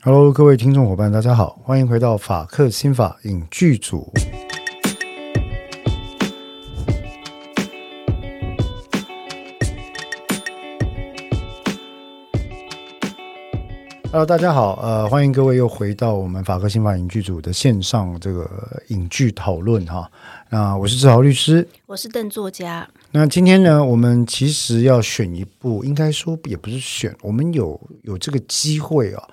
Hello，各位听众伙伴，大家好，欢迎回到法克新法影剧组。Hello，大家好，呃，欢迎各位又回到我们法克新法影剧组的线上这个影剧讨论哈。那我是志豪律师，我是邓作家。那今天呢，我们其实要选一部，应该说也不是选，我们有有这个机会啊，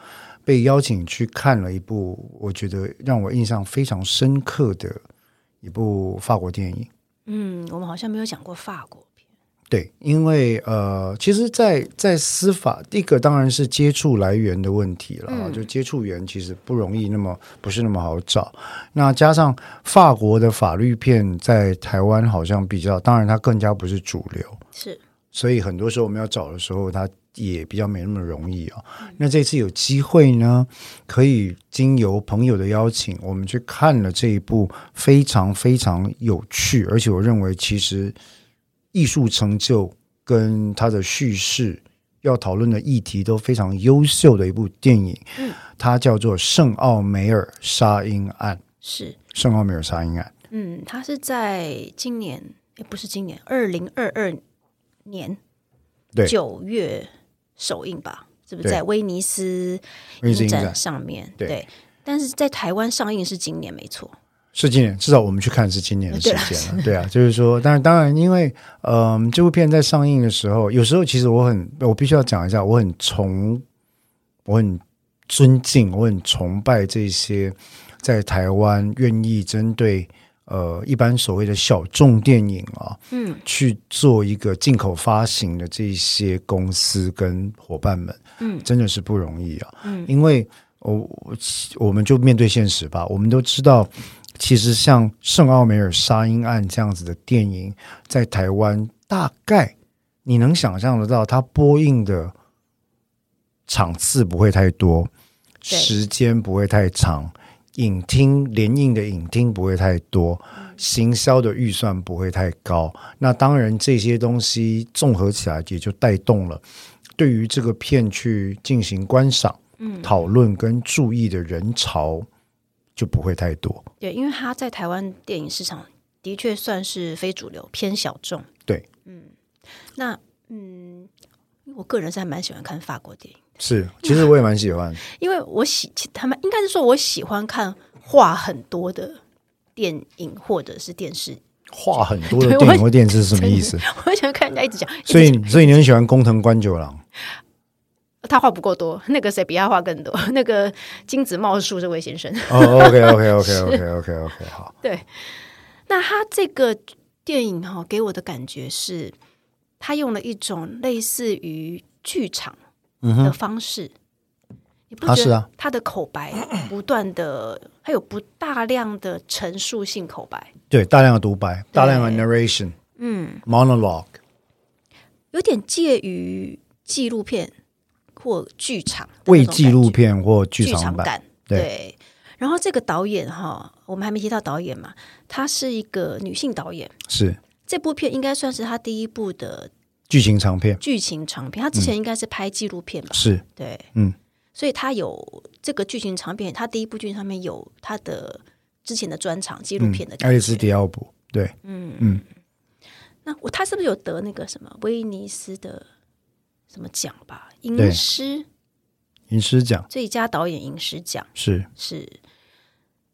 被邀请去看了一部，我觉得让我印象非常深刻的一部法国电影。嗯，我们好像没有讲过法国片。对，因为呃，其实在，在在司法，第一个当然是接触来源的问题了，嗯、就接触源其实不容易，那么不是那么好找。那加上法国的法律片在台湾好像比较，当然它更加不是主流，是，所以很多时候我们要找的时候，它也比较没那么容易啊。嗯、那这次有机会呢，可以经由朋友的邀请，我们去看了这一部非常非常有趣，而且我认为其实。艺术成就跟它的叙事要讨论的议题都非常优秀的一部电影，嗯，它叫做《圣奥梅尔杀婴案》，是《圣奥梅尔杀婴案》。嗯，它是在今年，也不是今年，二零二二年九月首映吧？是不是在威尼斯影展上面？对，对，但是在台湾上映是今年，没错。是今年，至少我们去看是今年的时间了。对啊，就是说，但是当然，因为嗯、呃，这部片在上映的时候，有时候其实我很，我必须要讲一下，我很崇，我很尊敬，我很崇拜这些在台湾愿意针对呃一般所谓的小众电影啊，嗯，去做一个进口发行的这些公司跟伙伴们，嗯，真的是不容易啊，嗯，因为我我我们就面对现实吧，我们都知道。其实像《圣奥梅尔杀婴案》这样子的电影，在台湾大概你能想象得到，它播映的场次不会太多，时间不会太长，影厅联映的影厅不会太多，行销的预算不会太高。那当然这些东西综合起来，也就带动了对于这个片去进行观赏、讨论跟注意的人潮。就不会太多，对，因为他在台湾电影市场的确算是非主流、偏小众。对，嗯，那嗯，我个人是还蛮喜欢看法国电影，是，其实我也蛮喜欢，因为我喜他们应该是说我喜欢看话很多的电影或者是电视，话很多的电影或电视是什么意思？我喜欢看人家一直讲，所以所以你很喜欢工藤官九郎。他话不够多，那个谁比他话更多？那个金子茂树这位先生。哦、oh,，OK OK OK OK OK OK 好。对，那他这个电影哈、哦，给我的感觉是，他用了一种类似于剧场的方式。嗯、你不觉得他的口白 不断的，还有不大量的陈述性口白？对，大量的独白，大量的 narration，嗯，monologue，有点介于纪录片。或剧场，为纪录片或剧场，场感，对。对，然后这个导演哈，我们还没提到导演嘛，她是一个女性导演，是这部片应该算是她第一部的剧情长片。剧情长片，他之前应该是拍纪录片吧？嗯、是，对，嗯，所以他有这个剧情长片，他第一部剧上面有他的之前的专场纪录片的、嗯。爱丽丝·迪奥普，对，嗯嗯。那我他是不是有得那个什么威尼斯的？什么奖吧？银狮，银狮奖最佳导演银狮奖是是，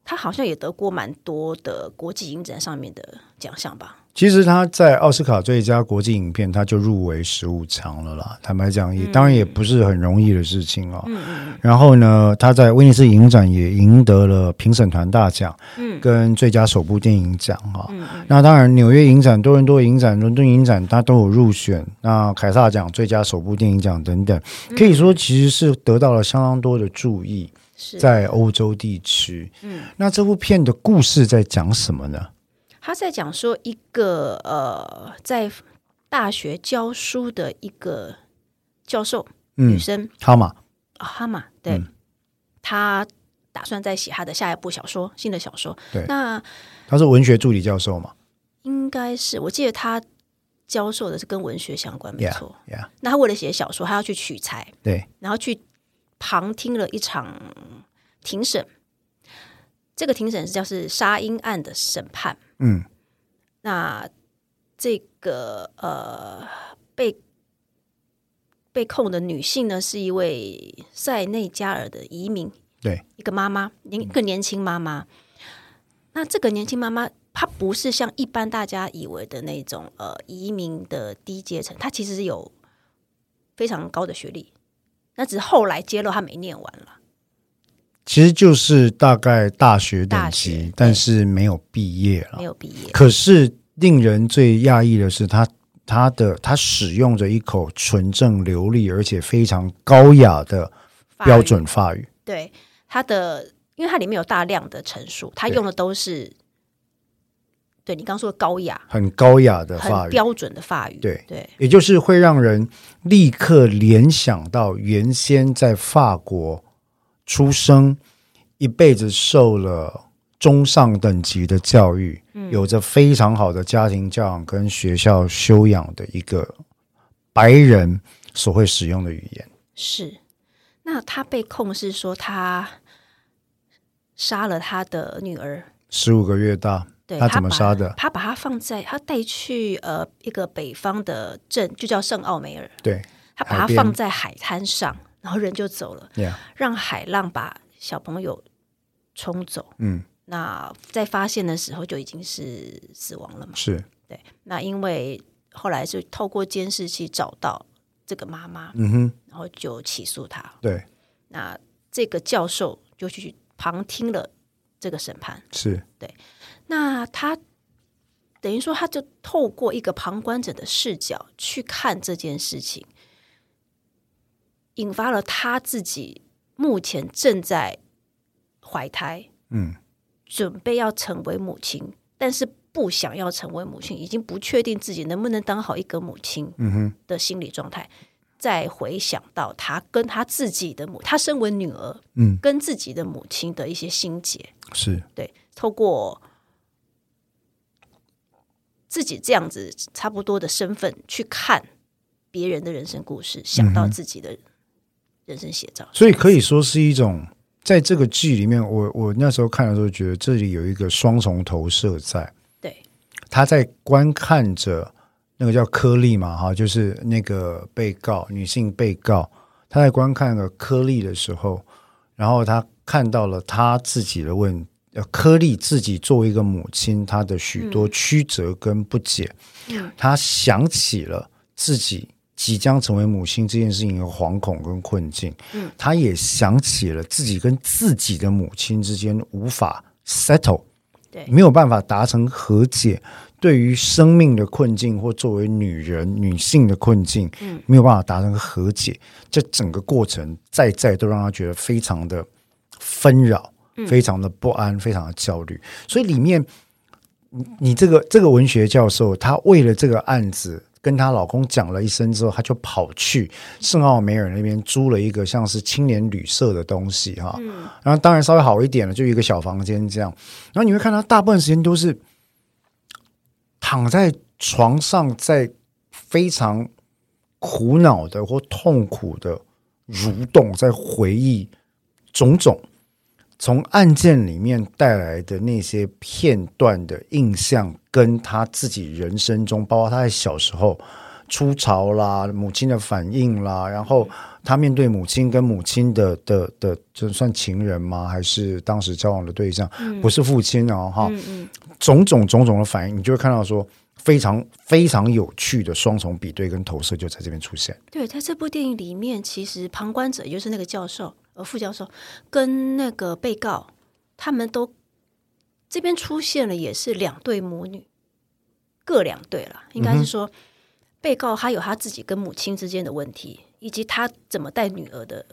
他好像也得过蛮多的国际影展上面的奖项吧。其实他在奥斯卡最佳国际影片，他就入围十五强了啦。坦白讲，也、嗯、当然也不是很容易的事情哦。嗯嗯。然后呢，他在威尼斯影展也赢得了评审团大奖，嗯，跟最佳首部电影奖哈。嗯嗯。那当然，纽约影展、多伦多影展、伦敦影展，他都有入选。那凯撒奖、最佳首部电影奖等等，可以说其实是得到了相当多的注意，在欧洲地区。嗯。那这部片的故事在讲什么呢？他在讲说一个呃，在大学教书的一个教授，嗯、女生哈马啊，哈马，对，嗯、他打算在写他的下一部小说，新的小说。对，那他是文学助理教授嘛？应该是，我记得他教授的是跟文学相关，没错。Yeah, yeah. 那他为了写小说，他要去取材，对，然后去旁听了一场庭审。这个庭审是叫是杀婴案的审判。嗯，那这个呃被被控的女性呢，是一位塞内加尔的移民，对，一个妈妈，一个年轻妈妈。嗯、那这个年轻妈妈，她不是像一般大家以为的那种呃移民的低阶层，她其实是有非常高的学历，那只是后来揭露她没念完了。其实就是大概大学等级，但是没有毕业了，没有毕业。可是令人最讶异的是他，他他的他使用着一口纯正流利而且非常高雅的标准法语。对他的，因为它里面有大量的陈述，他用的都是对，对你刚说的高雅，很高雅的法语，标准的法语。对对，也就是会让人立刻联想到原先在法国。出生，一辈子受了中上等级的教育，嗯、有着非常好的家庭教养跟学校修养的一个白人所会使用的语言。是，那他被控是说他杀了他的女儿，十五个月大。对，他怎么杀的？他把他放在他带去呃一个北方的镇，就叫圣奥梅尔。对，他把他放在海滩上。然后人就走了，Yeah. 让海浪把小朋友冲走。嗯，那在发现的时候就已经是死亡了嘛？是，对。那因为后来是透过监视器找到这个妈妈，嗯哼，然后就起诉他。对，那这个教授就去旁听了这个审判，是对。那他等于说，他就透过一个旁观者的视角去看这件事情。引发了他自己目前正在怀胎，嗯，准备要成为母亲，但是不想要成为母亲，已经不确定自己能不能当好一个母亲，嗯哼。的心理状态。再回想到他跟他自己的母，他身为女儿，嗯，跟自己的母亲的一些心结，是。对，透过自己这样子差不多的身份去看别人的人生故事，想到自己的。人生写照，所以可以说是一种，在这个剧里面，我我那时候看的时候，觉得这里有一个双重投射在。对，他在观看着那个叫柯利嘛，哈，就是那个被告女性被告，他在观看个柯利的时候，然后他看到了他自己的问，呃，柯利自己作为一个母亲，她的许多曲折跟不解，嗯，他想起了自己。即将成为母亲这件事情的惶恐跟困境，嗯，他也想起了自己跟自己的母亲之间无法 settle，对，没有办法达成和解，对于生命的困境或作为女人女性的困境，嗯，没有办法达成和解，这整个过程再再都让他觉得非常的纷扰，非常的不安，非常的焦虑。所以里面，你你这个这个文学教授，他为了这个案子。跟她老公讲了一声之后，她就跑去圣奥梅尔那边租了一个像是青年旅社的东西哈，嗯、然后当然稍微好一点了，就一个小房间这样。然后你会看她大部分时间都是躺在床上，在非常苦恼的或痛苦的蠕动，在回忆种种。从案件里面带来的那些片段的印象，跟他自己人生中，包括他在小时候出潮啦、母亲的反应啦，然后他面对母亲跟母亲的的的，就算情人吗？还是当时交往的对象？嗯、不是父亲哦，哈、嗯嗯，种种种种的反应，你就会看到说非常非常有趣的双重比对跟投射就在这边出现。对，他这部电影里面，其实旁观者也就是那个教授。呃，副教授跟那个被告，他们都这边出现了，也是两对母女，各两对了。应该是说，嗯、被告他有他自己跟母亲之间的问题，以及他怎么带女儿的，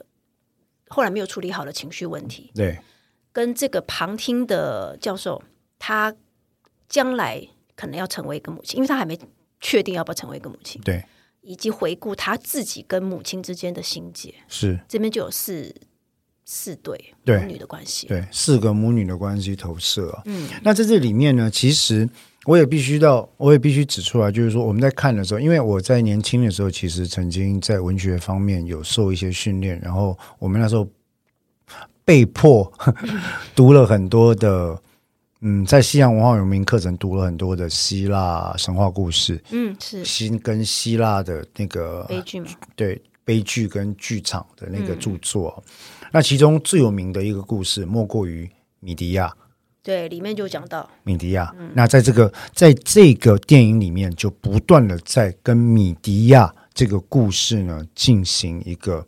后来没有处理好的情绪问题。对，跟这个旁听的教授，他将来可能要成为一个母亲，因为他还没确定要不要成为一个母亲。对，以及回顾他自己跟母亲之间的心结，是这边就有四。四对母女的关系，对四个母女的关系投射啊。嗯，那在这里面呢，其实我也必须到，我也必须指出来，就是说我们在看的时候，因为我在年轻的时候，其实曾经在文学方面有受一些训练，然后我们那时候被迫 读了很多的，嗯，在西洋文化有名课程读了很多的希腊神话故事，嗯，是。新跟希腊的那个悲剧嘛，对，悲剧跟剧场的那个著作，嗯、那其中最有名的一个故事莫过于米迪亚。对，里面就讲到米迪亚。嗯、那在这个在这个电影里面，就不断的在跟米迪亚这个故事呢进行一个，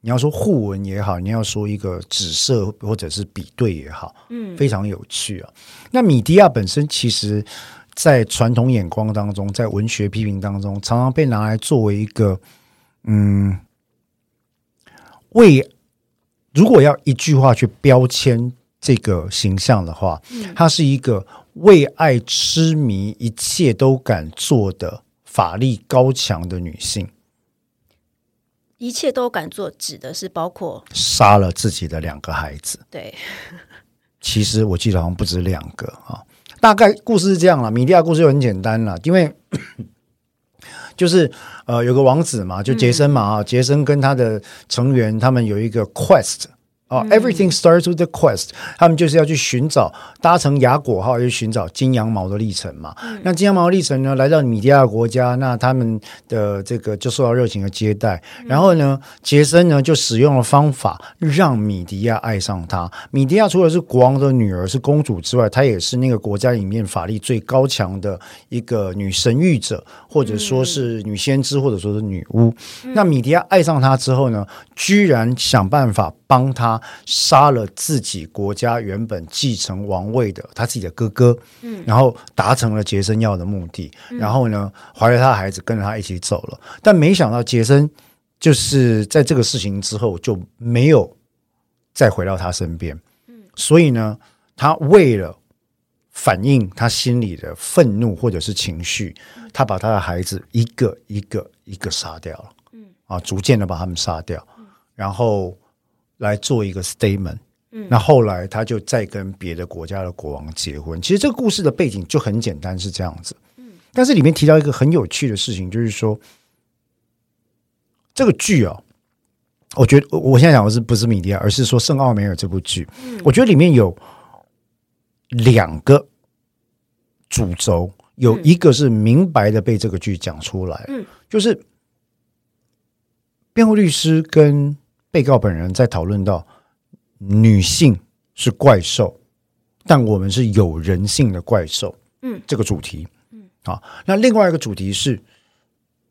你要说互文也好，你要说一个指涉或者是比对也好，嗯，非常有趣啊。那米迪亚本身，其实，在传统眼光当中，在文学批评当中，常常被拿来作为一个，嗯，为如果要一句话去标签。这个形象的话，她是一个为爱痴迷、一切都敢做的法力高强的女性。一切都敢做，指的是包括杀了自己的两个孩子。对，其实我记得好像不止两个啊。大概故事是这样了，米利亚故事又很简单了，因为就是呃有个王子嘛，就杰森嘛啊，杰森跟他的成员他们有一个 quest。哦，Everything starts with the quest。他们就是要去寻找搭乘雅果号去寻找金羊毛的历程嘛。嗯、那金羊毛的历程呢，来到米迪亚国家，那他们的这个就受到热情的接待。嗯、然后呢，杰森呢就使用了方法让米迪亚爱上他。米迪亚除了是国王的女儿，是公主之外，她也是那个国家里面法力最高强的一个女神谕者，或者说是女先知，或者说是女巫。嗯、那米迪亚爱上他之后呢，居然想办法帮他。杀了自己国家原本继承王位的他自己的哥哥，嗯，然后达成了杰森要的目的，嗯、然后呢，怀了他的孩子，跟着他一起走了。但没想到杰森就是在这个事情之后就没有再回到他身边，嗯，所以呢，他为了反映他心里的愤怒或者是情绪，他把他的孩子一个一个一个杀掉了，嗯，啊，逐渐的把他们杀掉，然后。来做一个 statement，嗯，那后来他就再跟别的国家的国王结婚。其实这个故事的背景就很简单，是这样子，嗯，但是里面提到一个很有趣的事情，就是说这个剧哦，我觉得我现在讲的是不是米迪亚，而是说圣奥梅尔这部剧，嗯，我觉得里面有两个主轴，有一个是明白的被这个剧讲出来，嗯，就是辩护律师跟。被告本人在讨论到女性是怪兽，但我们是有人性的怪兽，嗯，这个主题，嗯，啊，那另外一个主题是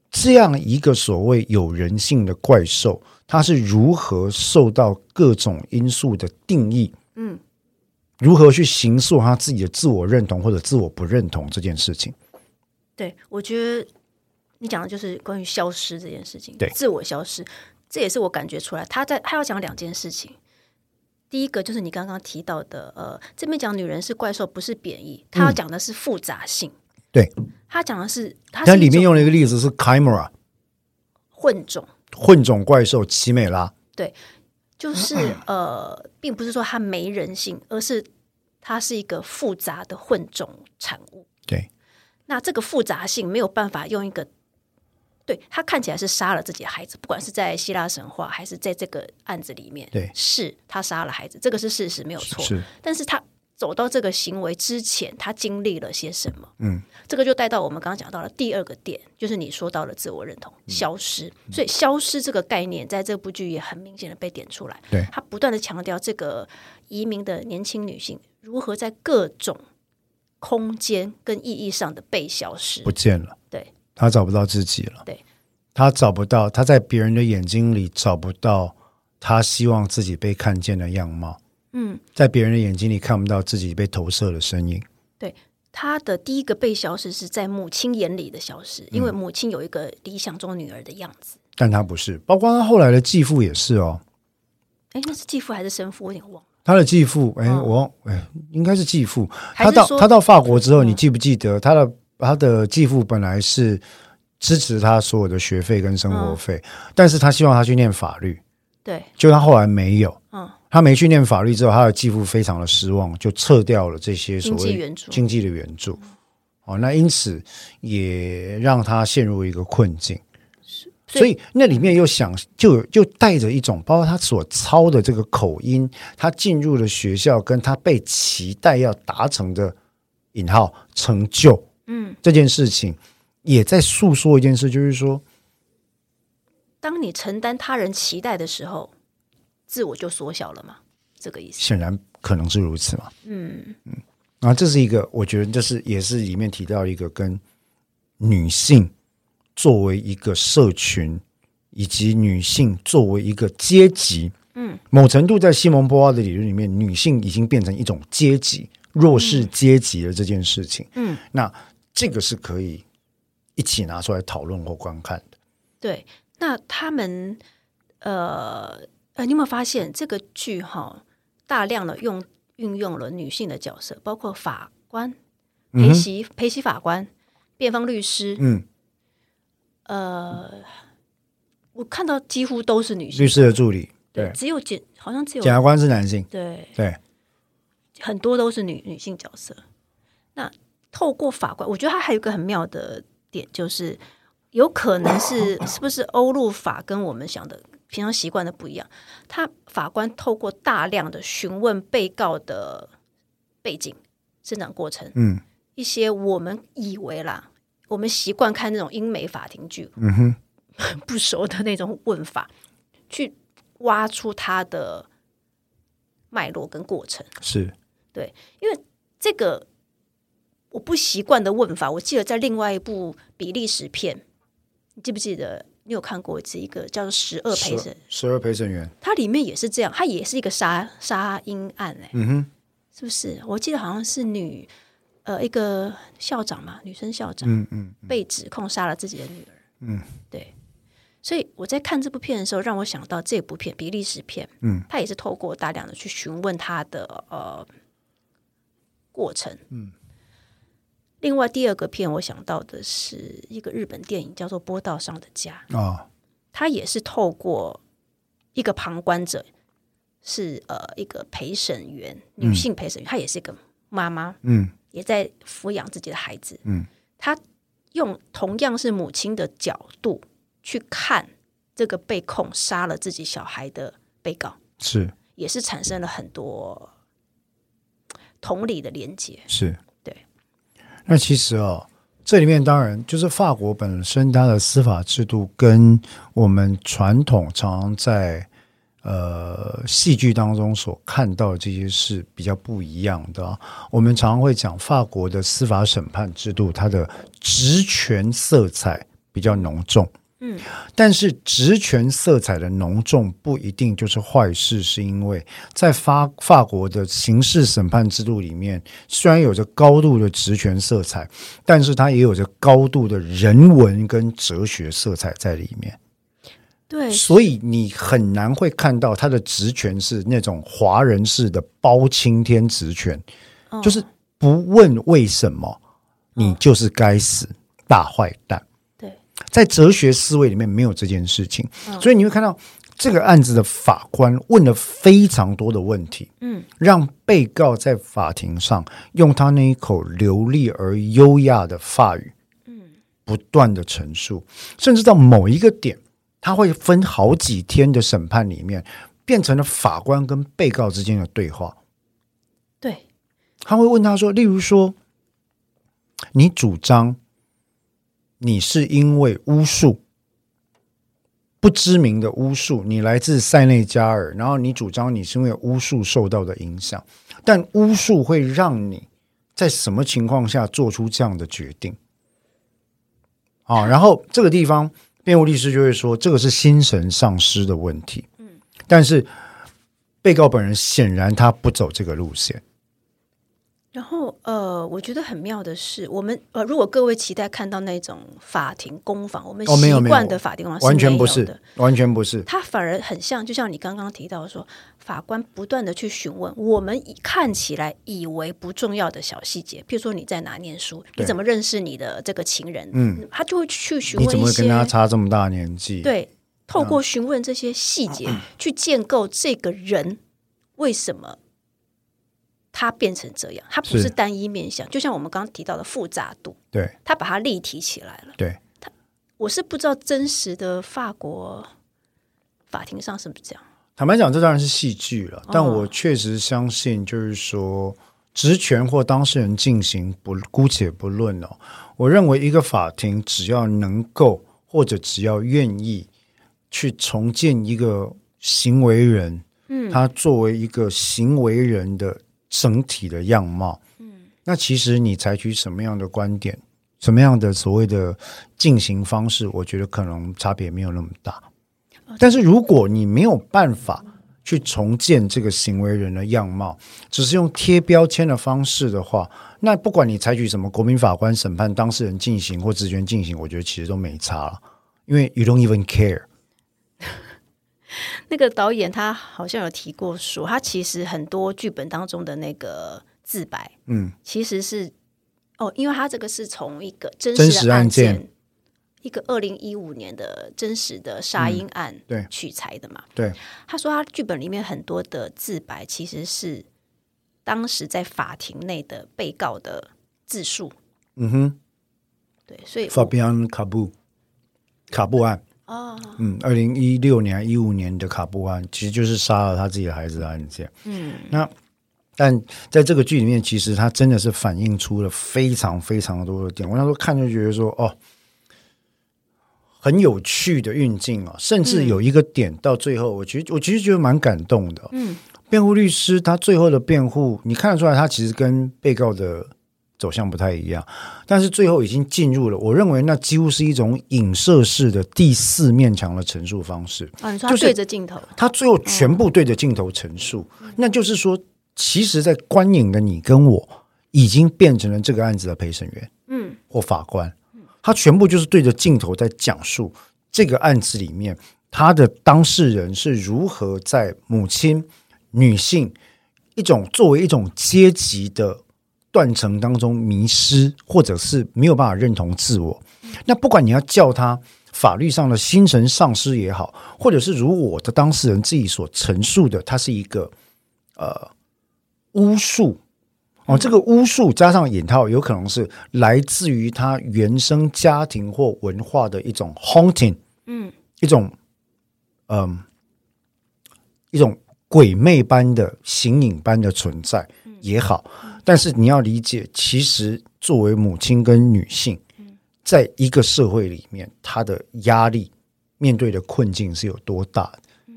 这样一个所谓有人性的怪兽，它是如何受到各种因素的定义，嗯，如何去形塑他自己的自我认同或者自我不认同这件事情？对，我觉得你讲的就是关于消失这件事情，对，自我消失。这也是我感觉出来，他在他要讲两件事情。第一个就是你刚刚提到的，呃，这边讲女人是怪兽，不是贬义，他要讲的是复杂性。嗯、对，他讲的是，他里面用了一个例子是 Chimera 混种混种怪兽奇美拉。对，就是 呃，并不是说它没人性，而是它是一个复杂的混种产物。对，那这个复杂性没有办法用一个。对，他看起来是杀了自己的孩子，不管是在希腊神话还是在这个案子里面，对，是他杀了孩子，这个是事实，没有错。是，但是他走到这个行为之前，他经历了些什么？嗯，这个就带到我们刚刚讲到了第二个点，就是你说到了自我认同消失。嗯，所以消失这个概念，在这部剧也很明显的被点出来。对，他不断的强调这个移民的年轻女性如何在各种空间跟意义上的被消失，不见了。对。他找不到自己了，对，他找不到，他在别人的眼睛里找不到他希望自己被看见的样貌，嗯，在别人的眼睛里看不到自己被投射的身影。对，他的第一个被消失是在母亲眼里的消失，因为母亲有一个理想中女儿的样子，嗯，但他不是，包括他后来的继父也是哦。哎，那是继父还是生父？我有点忘了。他的继父，哎，我，哎，应该是继父。他到他到法国之后，你记不记得他的？他的继父本来是支持他所有的学费跟生活费，嗯、但是他希望他去念法律，对，就他后来没有，嗯，他没去念法律之后，他的继父非常的失望，就撤掉了这些所谓经济的援助，哦，那因此也让他陷入一个困境。所以那里面又想就就带着一种，包括他所操的这个口音，他进入了学校，跟他被期待要达成的引号成就，嗯，这件事情也在诉说一件事，就是说，当你承担他人期待的时候，自我就缩小了嘛，这个意思。显然可能是如此嘛，嗯。嗯，然后这是一个，我觉得这是也是里面提到一个跟女性。作为一个社群，以及女性作为一个阶级，嗯，某程度在西蒙波娃的理论里面，女性已经变成一种阶级，弱势阶级的这件事情，嗯，那这个是可以一起拿出来讨论或观看的。对，那他们，呃，呃，你有没有发现这个剧哈，大量的用运用了女性的角色，包括法官、陪席、陪席法官、辩方律师，嗯。呃，我看到几乎都是女性律师的助理，对，只有检好像只有检察官是男性，对对，很多都是女女性角色。那透过法官，我觉得他还有一个很妙的点，就是有可能是 是不是欧陆法跟我们想的平常习惯的不一样？他法官透过大量的询问被告的背景、生长过程，嗯，一些我们以为啦。我们习惯看那种英美法庭剧，嗯哼，不熟的那种问法，去挖出他的脉络跟过程，是对，因为这个我不习惯的问法，我记得在另外一部比利时片，你记不记得？你有看过一次一个叫做《十二陪审？十二陪审员》，它里面也是这样，它也是一个杀杀婴案，哎，嗯哼，是不是？我记得好像是女。呃，一个校长嘛，女生校长，嗯嗯，被指控杀了自己的女儿，嗯，对，所以我在看这部片的时候，让我想到这部片比利时片，嗯，他也是透过大量的去询问他的呃过程，嗯。另外第二个片，我想到的是一个日本电影，叫做《波道上的家》啊，他也是透过一个旁观者，是呃一个陪审员，女性陪审员，她也是一个妈妈，嗯。也在抚养自己的孩子，嗯，他用同样是母亲的角度去看这个被控杀了自己小孩的被告，是。也是产生了很多同理的连结，是。对。那其实哦，这里面当然就是法国本身它的司法制度跟我们传统常在。呃，戏剧当中所看到的这些是比较不一样的。我们常常会讲法国的司法审判制度，它的职权色彩比较浓重。嗯，但是职权色彩的浓重不一定就是坏事，是因为在法法国的刑事审判制度里面，虽然有着高度的职权色彩，但是它也有着高度的人文跟哲学色彩在里面。对，所以你很难会看到他的职权是那种华人式的包青天职权，哦，就是不问为什么，你就是该死，哦，大坏蛋。对，在哲学思维里面没有这件事情，哦，所以你会看到这个案子的法官问了非常多的问题，嗯，让被告在法庭上用他那一口流利而优雅的法语，嗯，不断的陈述，甚至到某一个点。他会分好几天的审判里面，变成了法官跟被告之间的对话。对，他会问他说：“例如说，你主张你是因为巫术，不知名的巫术，你来自塞内加尔，然后你主张你是因为巫术受到的影响，但巫术会让你在什么情况下做出这样的决定？”啊，然后这个地方。辩护律师就会说，这个是心神丧失的问题。嗯，但是被告本人显然他不走这个路线。然后，呃，我觉得很妙的是，我们呃，如果各位期待看到那种法庭攻防，我们习惯的法庭攻防完全不是的，完全不是。他反而很像，就像你刚刚提到说，法官不断的去询问我们看起来以为不重要的小细节，譬如说你在哪念书，你怎么认识你的这个情人？嗯，他就会去询问一些，你怎么会跟他差这么大年纪？对，透过询问这些细节，嗯，去建构这个人为什么。它变成这样，它不是单一面向，就像我们刚刚提到的复杂度，对，它把它立体起来了。对，它我是不知道真实的法国法庭上是不是这样。坦白讲，这当然是戏剧了，但我确实相信，就是说，职权或当事人进行不姑且不论哦，我认为一个法庭只要能够或者只要愿意去重建一个行为人，嗯，他作为一个行为人的。整体的样貌，嗯，那其实你采取什么样的观点，什么样的所谓的进行方式，我觉得可能差别没有那么大。但是如果你没有办法去重建这个行为人的样貌，只是用贴标签的方式的话，那不管你采取什么国民法官审判当事人进行或职权进行，我觉得其实都没差了，因为 you don't even care。那个导演他好像有提过说，他其实很多剧本当中的那个自白，嗯，其实是哦，因为他这个是从一个真实的案件，案件一个二零一五年的真实的杀婴案对取材的嘛，对，他说他剧本里面很多的自白其实是当时在法庭内的被告的自述，嗯哼，对，所以法比安卡布卡布案。哦，嗯，二零一六年、一五年的卡布案，其实就是杀了他自己的孩子的案件。嗯，那但在这个剧里面，其实他真的是反映出了非常非常多的点。我那时候看就觉得说，哦，很有趣的运镜啊，甚至有一个点到最后，我其实我其实觉得蛮感动的。嗯，辩护律师他最后的辩护，你看得出来，他其实跟被告的。走向不太一样，但是最后已经进入了。我认为那几乎是一种影射式的第四面墙的陈述方式。啊，你说他对着镜头，他最后全部对着镜头陈述。嗯，那就是说，其实，在观影的你跟我，已经变成了这个案子的陪审员，嗯，或法官。他全部就是对着镜头在讲述这个案子里面，他的当事人是如何在母亲、女性一种作为一种阶级的。断层当中迷失，或者是没有办法认同自我。那不管你要叫他法律上的精神丧失也好，或者是如我的当事人自己所陈述的，他是一个呃巫术哦，这个巫术加上引号，有可能是来自于他原生家庭或文化的一种 haunting，嗯，一种嗯、呃、一种鬼魅般的形影般的存在也好。但是你要理解，其实作为母亲跟女性，在一个社会里面，她的压力、面对的困境是有多大的。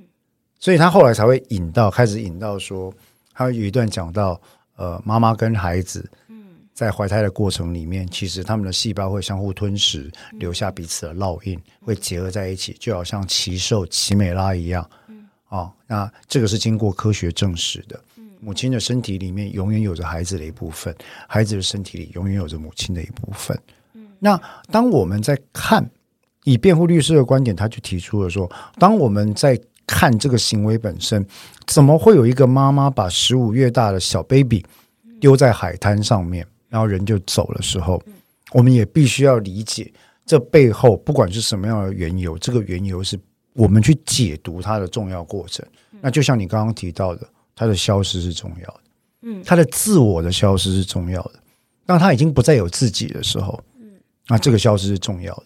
所以她后来才会引到，开始引到说，她有一段讲到，呃，妈妈跟孩子，在怀胎的过程里面，其实他们的细胞会相互吞噬，留下彼此的烙印，会结合在一起，就好像奇兽奇美拉一样。啊，那这个是经过科学证实的。母亲的身体里面永远有着孩子的一部分，孩子的身体里永远有着母亲的一部分。嗯，那当我们在看，以辩护律师的观点，他就提出了说，当我们在看这个行为本身，怎么会有一个妈妈把十五月大的小 baby 丢在海滩上面，然后人就走的时候，我们也必须要理解这背后不管是什么样的缘由，这个缘由是我们去解读它的重要过程。那就像你刚刚提到的。他的消失是重要的，嗯，他的自我的消失是重要的。当他已经不再有自己的时候，嗯，那这个消失是重要的。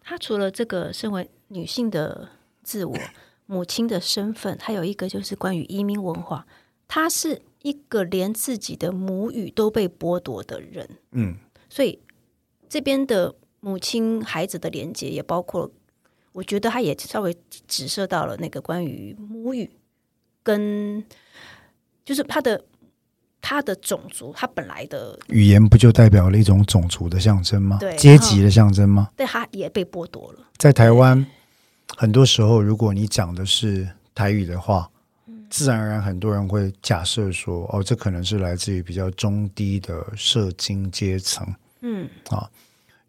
他除了这个身为女性的自我、母亲的身份，还有一个就是关于移民文化。他是一个连自己的母语都被剥夺的人，嗯，所以这边的母亲孩子的连接也包括，我觉得他也稍微指涉到了那个关于母语跟。就是他的他的种族，他本来的语言不就代表了一种种族的象征吗？对，阶级的象征吗？对，他也被剥夺了。在台湾，很多时候，如果你讲的是台语的话，嗯，自然而然很多人会假设说，哦，这可能是来自于比较中低的社经阶层。嗯，啊，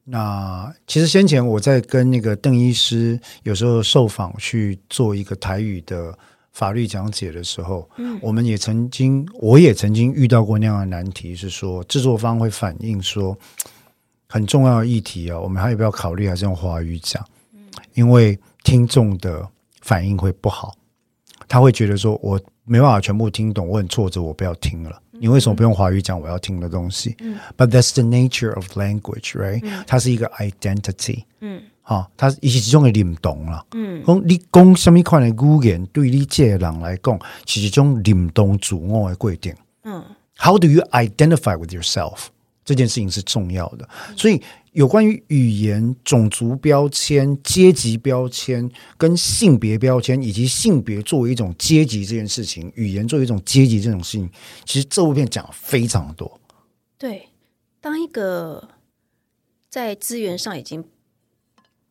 那其实先前我在跟那个邓医师有时候受访去做一个台语的。法律讲解的时候，嗯，我们也曾经，我也曾经遇到过那样的难题，是说制作方会反映说很重要的议题啊，我们还要不要考虑还是用华语讲？因为听众的反应会不好，他会觉得说我没办法全部听懂，我很挫折，我不要听了。你为什么不用华语讲我要听的东西？嗯，But that's the nature of language, right？嗯，它是一个 identity。嗯，好，它是一种的灵动了。嗯，讲你讲什么款的语言，对你这个人来讲，是一种灵动自我的规定。嗯，How do you identify with yourself？这件事情是重要的，所以。有关于语言、种族标签、阶级标签跟性别标签，以及性别作为一种阶级这件事情，语言作为一种阶级这种事情，其实这部片讲了非常多。对，当一个在资源上已经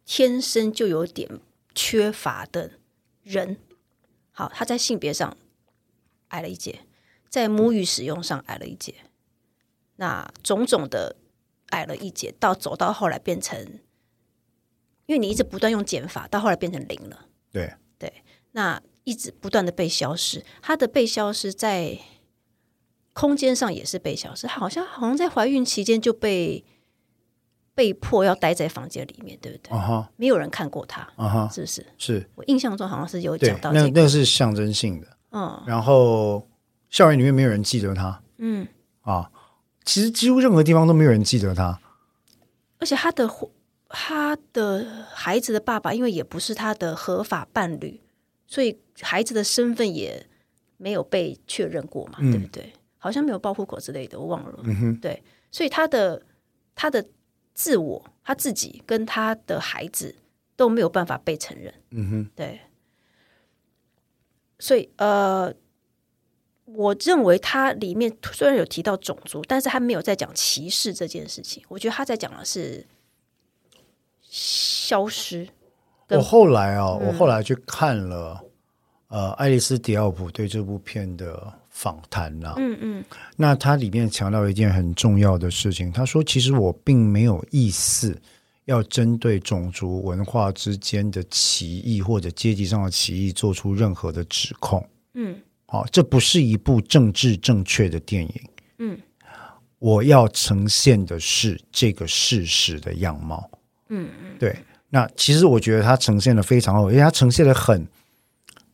天生就有点缺乏的人，好，他在性别上矮了一截，在母语使用上矮了一截，那种种的。矮了一截，到走到后来变成，因为你一直不断用减法，到后来变成零了。对对，那一直不断的被消失，他的被消失在空间上也是被消失，好像好像在怀孕期间就被被迫要待在房间里面，对不对？啊哈，没有人看过他，啊哈，是不是？是我印象中好像是有讲到，那那是象征性的，嗯，然后校园里面没有人记得他，嗯啊。其实几乎任何地方都没有人记得他，而且他的他的孩子的爸爸，因为也不是他的合法伴侣，所以孩子的身份也没有被确认过嘛，嗯、对不对？好像没有报户口之类的，我忘了。嗯哼，对，所以他的他的自我，他自己跟他的孩子都没有办法被承认。嗯哼，对，所以呃。我认为他里面虽然有提到种族，但是他没有在讲歧视这件事情。我觉得他在讲的是消失。我后来啊，嗯、我后来去看了呃爱丽丝·迪奥普对这部片的访谈呐、啊。嗯嗯。那他里面强调一件很重要的事情，他说：“其实我并没有意思要针对种族文化之间的歧义或者阶级上的歧义做出任何的指控。”嗯。好，这不是一部政治正确的电影。嗯，我要呈现的是这个事实的样貌。嗯嗯，对。那其实我觉得它呈现的非常好，因为它呈现的很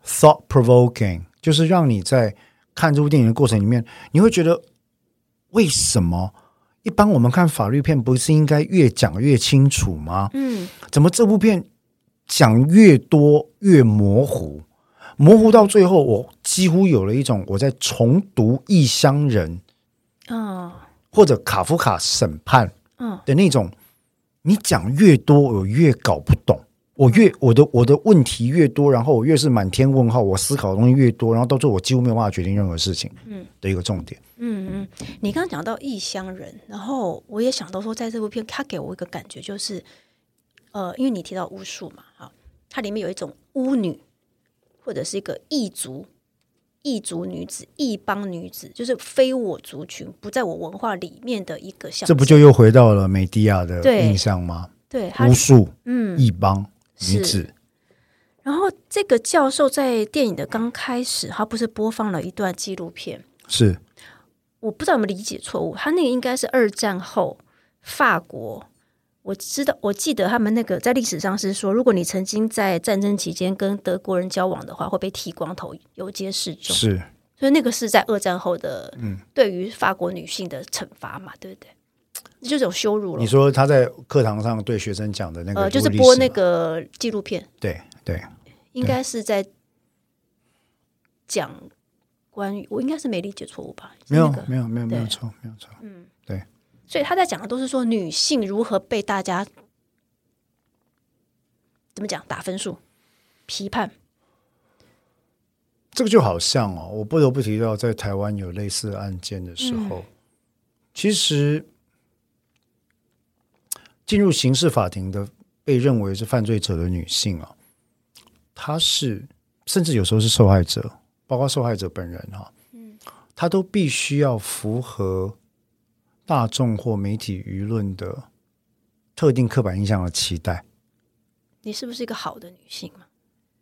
thought provoking，就是让你在看这部电影的过程里面，你会觉得为什么一般我们看法律片不是应该越讲越清楚吗？嗯，怎么这部片讲越多越模糊？模糊到最后，我几乎有了一种我在重读《异乡人》嗯，或者卡夫卡审判嗯的那种。你讲越多，我越搞不懂。我越我的我的问题越多，然后我越是满天问号。我思考的东西越多，然后到最后我几乎没有办法决定任何事情。嗯，的一个重点。嗯嗯，你刚刚讲到《异乡人》，然后我也想到说，在这部片，他给我一个感觉就是，呃，因为你提到巫术嘛，哈，它里面有一种巫女。或者是一个异族、异族女子、异邦女子，就是非我族群、不在我文化里面的一个象。这不就又回到了美迪亚的印象吗？对，巫术，嗯，异邦女子。然后这个教授在电影的刚开始，他不是播放了一段纪录片？是，我不知道有没有理解错误，他那个应该是二战后法国。我知道，我记得他们那个在历史上是说，如果你曾经在战争期间跟德国人交往的话，会被剃光头、游街示众。是，所以那个是在二战后的，嗯，对于法国女性的惩罚嘛，对不对？就是种羞辱了。你说他在课堂上对学生讲的那个，呃，就是播那个纪录片，对对，应该是在讲关于，我应该是没理解错误吧？没有，没有，没有，没有错，没有错，嗯，对。所以他在讲的都是说女性如何被大家怎么讲打分数、批判。这个就好像哦，我不得不提到，在台湾有类似案件的时候，嗯、其实进入刑事法庭的被认为是犯罪者的女性啊，她是甚至有时候是受害者，包括受害者本人哈，嗯，她都必须要符合。大众或媒体舆论的特定刻板印象的期待，你是不是一个好的女性嘛？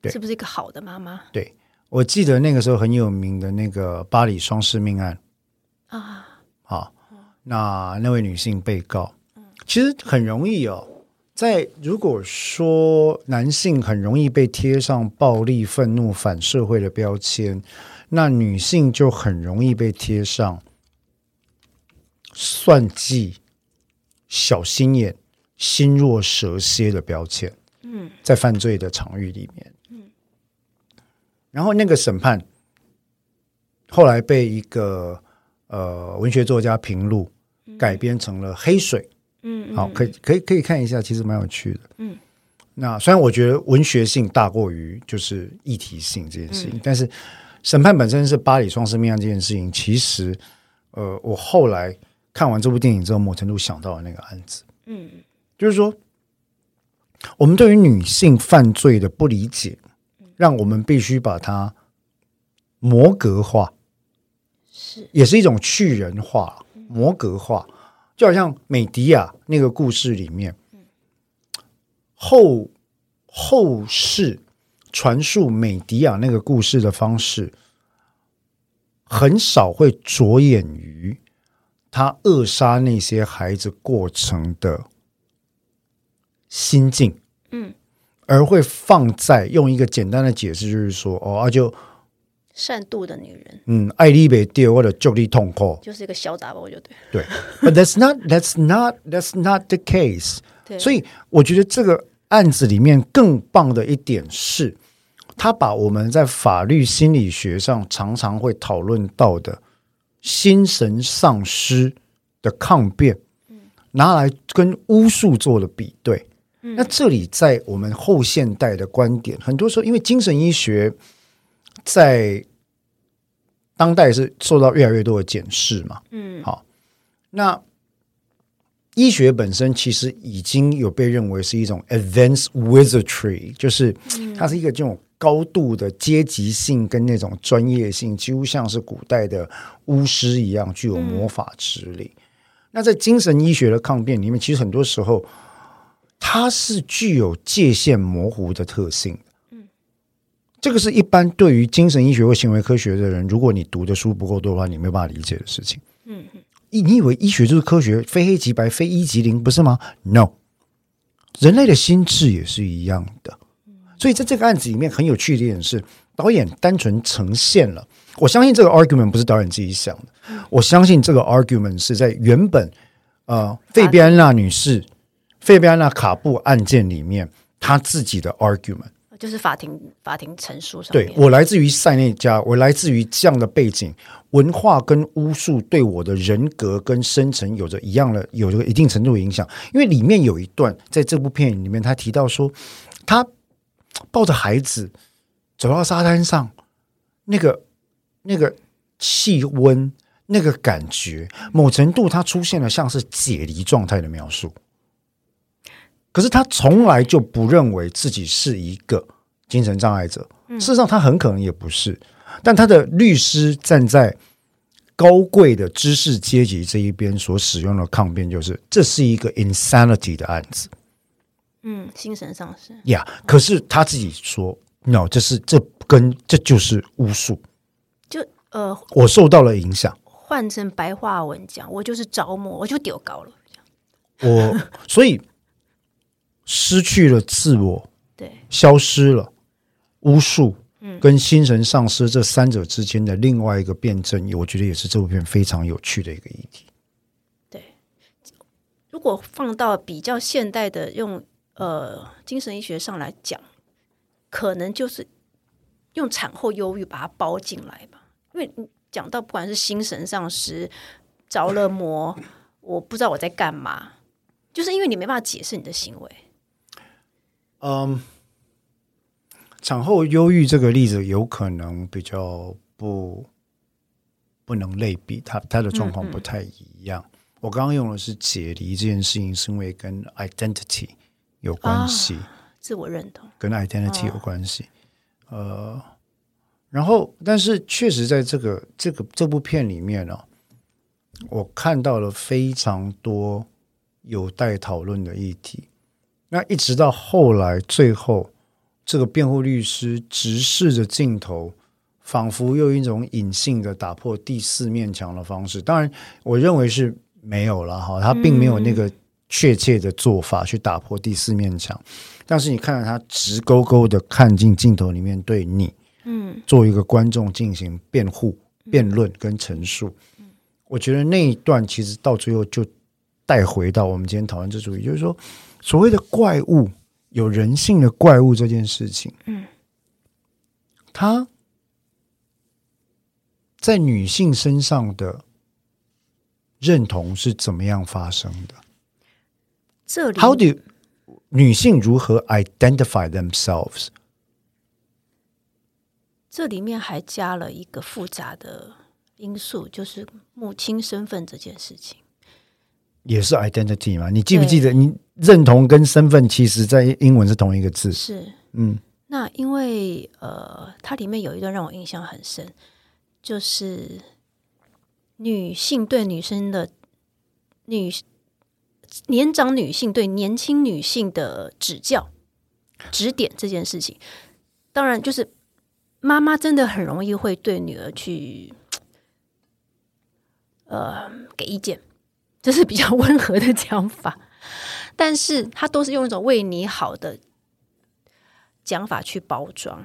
对，是不是一个好的妈妈？对，我记得那个时候很有名的那个巴黎双尸命案啊，好，那那位女性被告，其实很容易哦。在如果说男性很容易被贴上暴力、愤怒、反社会的标签。那女性就很容易被贴上算计、小心眼、心若蛇蝎的标签。嗯，在犯罪的场域里面，嗯，然后那个审判后来被一个呃文学作家平路改编成了《黑水》。嗯，好，可以可以可以看一下，其实蛮有趣的。嗯。那虽然我觉得文学性大过于就是议题性这件事情，嗯、但是审判本身是巴黎双尸命案这件事情，其实呃，我后来看完这部电影之后，某程度想到了那个案子，嗯，就是说我们对于女性犯罪的不理解，让我们必须把它魔格化，是。也是一种去人化、魔格化，就好像美迪亚那个故事里面。后后世传述美迪亚那个故事的方式，很少会着眼于他扼杀那些孩子过程的心境，嗯，而会放在用一个简单的解释，就是说，哦，啊、就善妒的女人，嗯，爱你被丢或者就地痛苦，就是一个小打包就对，对，But that's not that's not that's not the case。所以我觉得这个案子里面更棒的一点是，他把我们在法律心理学上常常会讨论到的心神丧失的抗辩，拿来跟巫术做了比对。那这里在我们后现代的观点，很多时候因为精神医学在当代是受到越来越多的检视嘛，嗯，好，那。医学本身其实已经有被认为是一种 advanced wizardry，就是它是一个这种高度的阶级性跟那种专业性，几乎像是古代的巫师一样，具有魔法之力。嗯、那在精神医学的抗辩里面，其实很多时候它是具有界限模糊的特性。嗯，这个是一般对于精神医学或行为科学的人，如果你读的书不够多的话，你没有办法理解的事情。嗯。你以为医学就是科学，非黑即白，非一即零，不是吗？No，人类的心智也是一样的。所以在这个案子里面，很有趣的一点是，导演单纯呈现了。我相信这个 argument 不是导演自己想的，我相信这个 argument 是在原本呃费比安娜女士、费比安娜卡布案件里面，她自己的 argument。就是法庭法庭陈述上，对，我来自于塞内加，我来自于这样的背景，文化跟巫术对我的人格跟生成有着一样的，有着一定程度的影响。因为里面有一段在这部片里面，他提到说，他抱着孩子走到沙滩上，那个那个气温，那个感觉，某程度它出现了像是解离状态的描述。可是他从来就不认为自己是一个精神障碍者，事实上他很可能也不是。但他的律师站在高贵的知识阶级这一边所使用的抗辩，就是这是一个 insanity 的案子。嗯，精神上是呀。Yeah, 可是他自己说，no，这是这跟这就是巫术。就呃，我受到了影响。换成白话文讲，我就是着魔，我就丢高了。我所以。失去了自我，对，消失了巫术，嗯，跟心神丧失这三者之间的另外一个辩证，我觉得也是这部片非常有趣的一个议题。对，如果放到比较现代的用呃精神医学上来讲，可能就是用产后忧郁把它包进来吧，因为讲到不管是心神丧失、着了魔，我不知道我在干嘛，就是因为你没办法解释你的行为。嗯，产后忧郁这个例子有可能比较不不能类比，他他的状况不太一样。嗯嗯，我刚刚用的是解离这件事情，是因为跟 identity 有关系，啊，自我认同跟 identity 有关系。啊，呃，然后但是确实在这个这个这部片里面呢，哦，我看到了非常多有待讨论的议题。那一直到后来，最后这个辩护律师直视着镜头，仿佛用一种隐性的打破第四面墙的方式。当然，我认为是没有了哈，他并没有那个确切的做法去打破第四面墙。但是你看到他直勾勾的看进镜头里面对你，嗯，做一个观众进行辩护、辩论跟陈述。嗯，我觉得那一段其实到最后就带回到我们今天讨论这主题，就是说所谓的怪物，有人性的怪物这件事情，嗯，它在女性身上的认同是怎么样发生的？这里，How do 女性如何 identify themselves？这里面还加了一个复杂的因素，就是母亲身份这件事情，也是 identity 嘛？你记不记得，你认同跟身份其实在英文是同一个字？是，嗯。那因为呃，它里面有一段让我印象很深，就是女性对女生的女。年长女性对年轻女性的指教、指点这件事情，当然就是妈妈真的很容易会对女儿去呃给意见，这是比较温和的讲法，但是他都是用一种为你好的讲法去包装。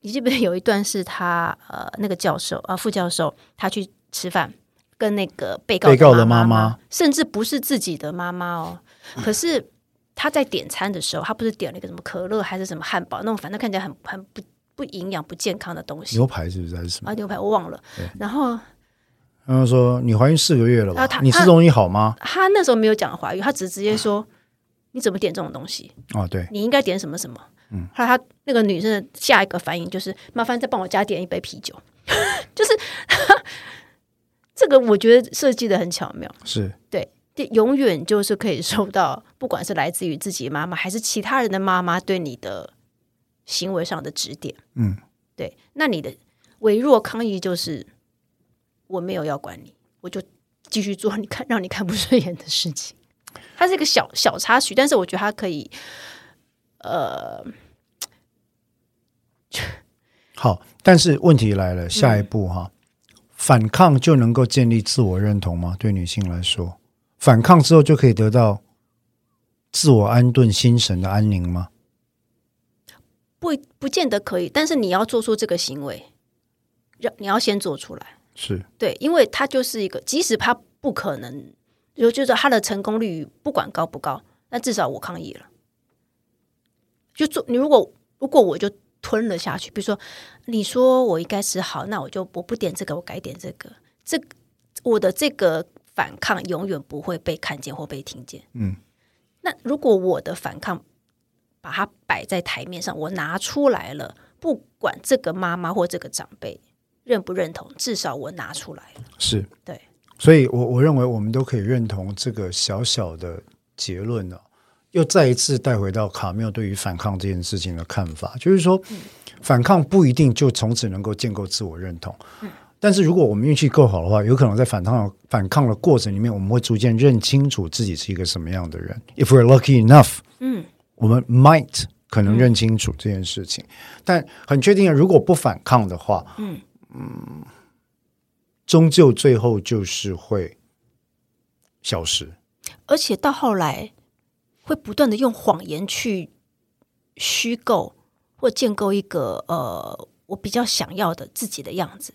你记不记得有一段是他呃那个教授啊、呃、副教授他去吃饭。跟那个被告，被告的妈妈，甚至不是自己的妈妈哦。可是他在点餐的时候，他不是点了一个什么可乐还是什么汉堡，那种反正看起来很很不不营养、不健康的东西。牛排是不是还是什么？啊，牛排我忘了。然后然后说：“你怀孕四个月了吧？他你吃东西好吗？”他那时候没有讲怀孕，他只是直接说：“你怎么点这种东西？”哦，对，你应该点什么什么。嗯，后来他那个女生的下一个反应就是：“麻烦再帮我加点一杯啤酒。”就是。这个我觉得设计的很巧妙，是对，永远就是可以收到，不管是来自于自己妈妈还是其他人的妈妈对你的行为上的指点，嗯，对，那你的微弱抗议就是我没有要管你，我就继续做你看让你看不顺眼的事情。它是一个小小插曲，但是我觉得它可以，呃，好，但是问题来了，下一步哈。嗯反抗就能够建立自我认同吗？对女性来说，反抗之后就可以得到自我安顿心神的安宁吗？不，不见得可以。但是你要做出这个行为，要你要先做出来。是对，因为它就是一个，即使他不可能，就就是他的成功率不管高不高，那至少我抗议了。就做你如果如果我就。吞了下去。比如说，你说我应该是好，那我就我不点这个，我改点这个。这我的这个反抗永远不会被看见或被听见。嗯，那如果我的反抗把它摆在台面上，我拿出来了，不管这个妈妈或这个长辈认不认同，至少我拿出来了。是对，所以我我认为我们都可以认同这个小小的结论呢。又再一次带回到卡缪对于反抗这件事情的看法，就是说，反抗不一定就从此能够建构自我认同。但是如果我们运气够好的话，有可能在反抗反抗的过程里面，我们会逐渐认清楚自己是一个什么样的人。If we're lucky enough，嗯，我们 might 可能认清楚这件事情。但很确定的，如果不反抗的话，嗯嗯，终究最后就是会消失。而且到后来。会不断的用谎言去虚构或建构一个呃，我比较想要的自己的样子。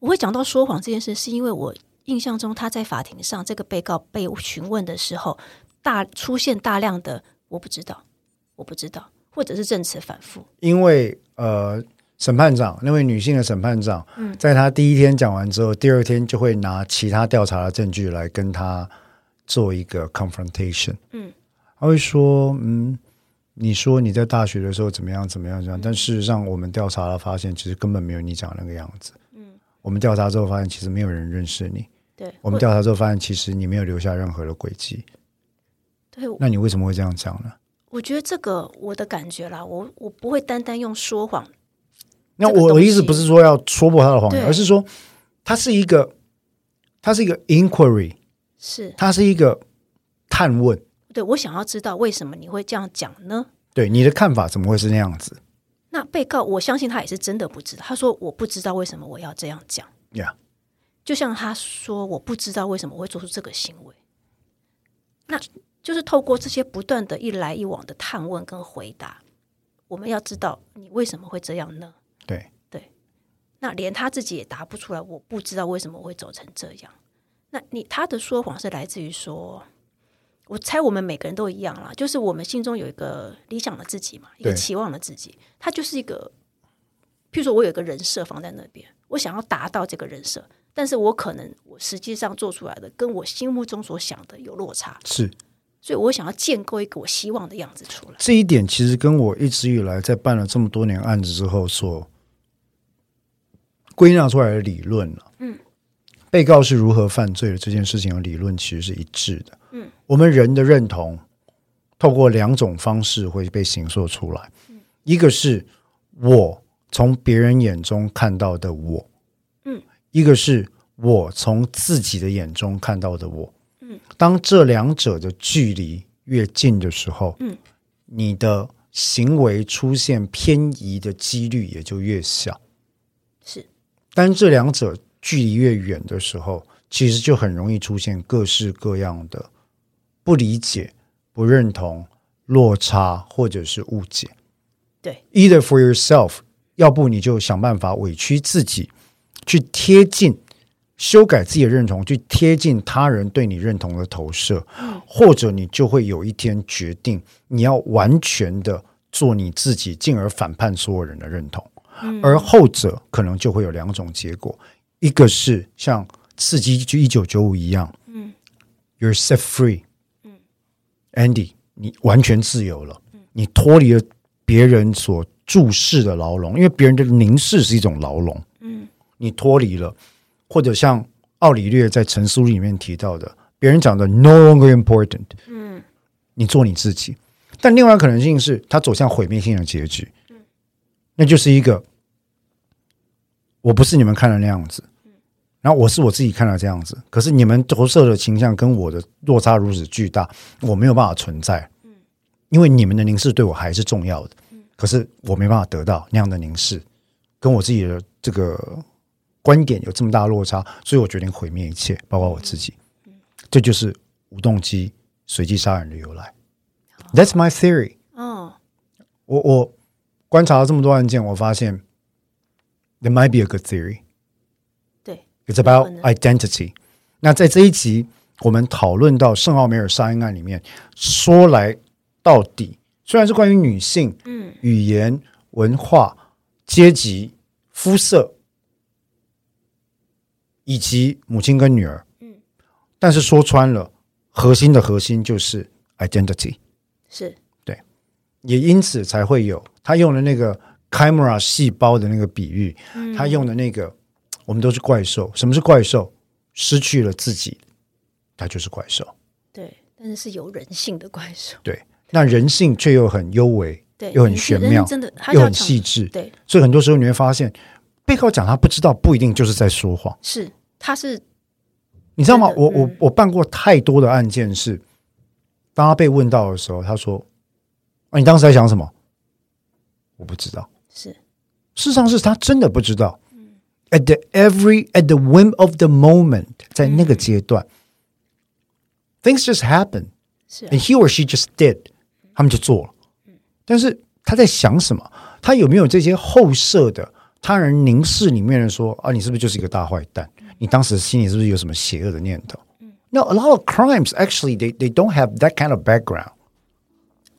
我会讲到说谎这件事，是因为我印象中他在法庭上这个被告被询问的时候，大出现大量的我不知道，我不知道，或者是证词反复。因为呃，审判长那位女性的审判长，嗯，在她第一天讲完之后，第二天就会拿其他调查的证据来跟她做一个 confrontation，嗯。他会说：“嗯，你说你在大学的时候怎么样怎么样怎么样，但事实上我们调查了，发现其实根本没有你讲的那个样子。嗯，我们调查之后发现，其实没有人认识你。对，我们调查之后发现，其实你没有留下任何的轨迹。对，那你为什么会这样讲呢？我觉得这个我的感觉啦，我我不会单单用说谎。那我的意思不是说要戳破他的谎言，而是说他是一个，他是一个 inquiry，是他是一个探问。”对，我想要知道为什么你会这样讲呢？对，你的看法怎么会是那样子？那被告，我相信他也是真的不知道。他说：“我不知道为什么我要这样讲。” Yeah，就像他说：“我不知道为什么我会做出这个行为。”那就是透过这些不断的一来一往的探问跟回答，我们要知道你为什么会这样呢？对。对，那连他自己也答不出来，我不知道为什么我会走成这样。那你他的说谎是来自于说，我猜我们每个人都一样啦，就是我们心中有一个理想的自己嘛，一个期望的自己，他就是一个，譬如说我有一个人设放在那边，我想要达到这个人设，但是我可能我实际上做出来的跟我心目中所想的有落差，是，所以我想要建构一个我希望的样子出来。这一点其实跟我一直以来在办了这么多年案子之后所归纳出来的理论了，嗯。被告是如何犯罪的这件事情的理论其实是一致的。嗯，我们人的认同透过两种方式会被形塑出来。嗯，一个是我从别人眼中看到的我，嗯，一个是我从自己的眼中看到的我。嗯，当这两者的距离越近的时候，嗯，你的行为出现偏移的几率也就越小。是，但这两者。距离越远的时候，其实就很容易出现各式各样的不理解、不认同、落差或者是误解。对，either for yourself，要不你就想办法委屈自己，去贴近、修改自己的认同，去贴近他人对你认同的投射，嗯，或者你就会有一天决定你要完全的做你自己，进而反叛所有人的认同。嗯，而后者可能就会有两种结果。一个是像刺激就一九九五一样，嗯，You're set free，嗯，Andy，你完全自由了，嗯，你脱离了别人所注视的牢笼，因为别人的凝视是一种牢笼，嗯，你脱离了，或者像奥里略在陈书里面提到的，别人讲的 no longer important，嗯，你做你自己，但另外可能性是他走向毁灭性的结局，嗯，那就是一个我不是你们看的那样子。然后我是我自己看到这样子，可是你们投射的倾向跟我的落差如此巨大，我没有办法存在。因为你们的凝视对我还是重要的，可是我没办法得到那样的凝视，跟我自己的这个观点有这么大的落差，所以我决定毁灭一切，包括我自己。这就是无动机随机杀人的由来。That's my theory。嗯，我我观察了这么多案件，我发现 there might be a good theory。对 It's about identity。那在这一集，我们讨论到圣奥梅尔杀人案里面，说来到底，虽然是关于女性、嗯，语言、文化、阶级、肤色，以及母亲跟女儿，嗯，但是说穿了，核心的核心就是 identity，是。对，也因此才会有他用的那个 chimera 细胞的那个比喻，嗯，他用的那个。我们都是怪兽。什么是怪兽？失去了自己，它就是怪兽。对，但是是有人性的怪兽。对，那人性却又很幽微，对，又很玄妙，真的又很细致。对，所以很多时候你会发现，被告讲他不知道，不一定就是在说谎。是，他是，你知道吗？我我我办过太多的案件，是当他被问到的时候，他说：“啊，你当时在想什么？”我不知道。是，事实上是他真的不知道。At the every at the whim of the moment，在那个阶段，嗯，things just happen，是啊，and he or she just did，他们就做了。嗯但是他在想什么？他有没有这些后设的他人凝视里面的说啊，你是不是就是一个大坏蛋？你当时心里是不是有什么邪恶的念头？No, a lot of crimes actually they they don't have that kind of background。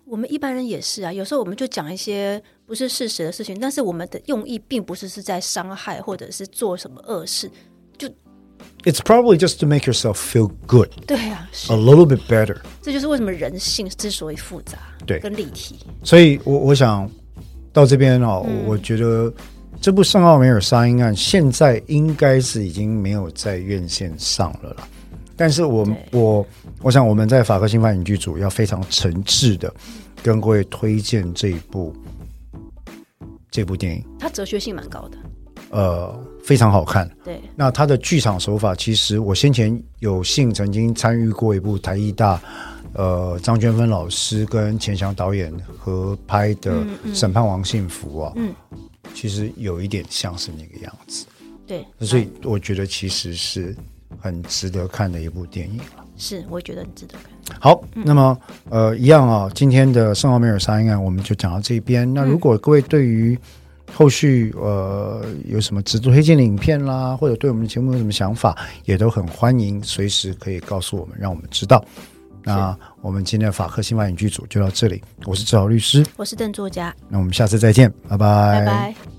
我们一般人也是啊，有时候我们就讲一些不是事实的事情，但是我们的用意并不是是在伤害或者是做什么恶事，就 It's probably just to make yourself feel good。对啊，a little bit better。这就是为什么人性之所以复杂，对，跟立体。所以我我想到这边哦，嗯、我觉得这部圣奥梅尔杀婴案现在应该是已经没有在院线上了啦。但是我我我想我们在法科新番影剧组要非常诚挚的。跟各位推荐这一部这部电影，它哲学性蛮高的，呃，非常好看。对，那它的剧场手法，其实我先前有幸曾经参与过一部台艺大，呃，张娟芬老师跟钱翔导演合拍的《审判王幸福》啊，嗯，其实有一点像是那个样子。对，所以我觉得其实是很值得看的一部电影了。是，我觉得很值得看。好，那么呃，一样啊，今天的圣奥梅尔杀婴案我们就讲到这边。那如果各位对于后续呃有什么值得推荐的影片啦，或者对我们的节目有什么想法，也都很欢迎，随时可以告诉我们，让我们知道。那我们今天的法克新法影剧组就到这里，我是志豪律师，我是邓作家，那我们下次再见，拜拜，拜拜。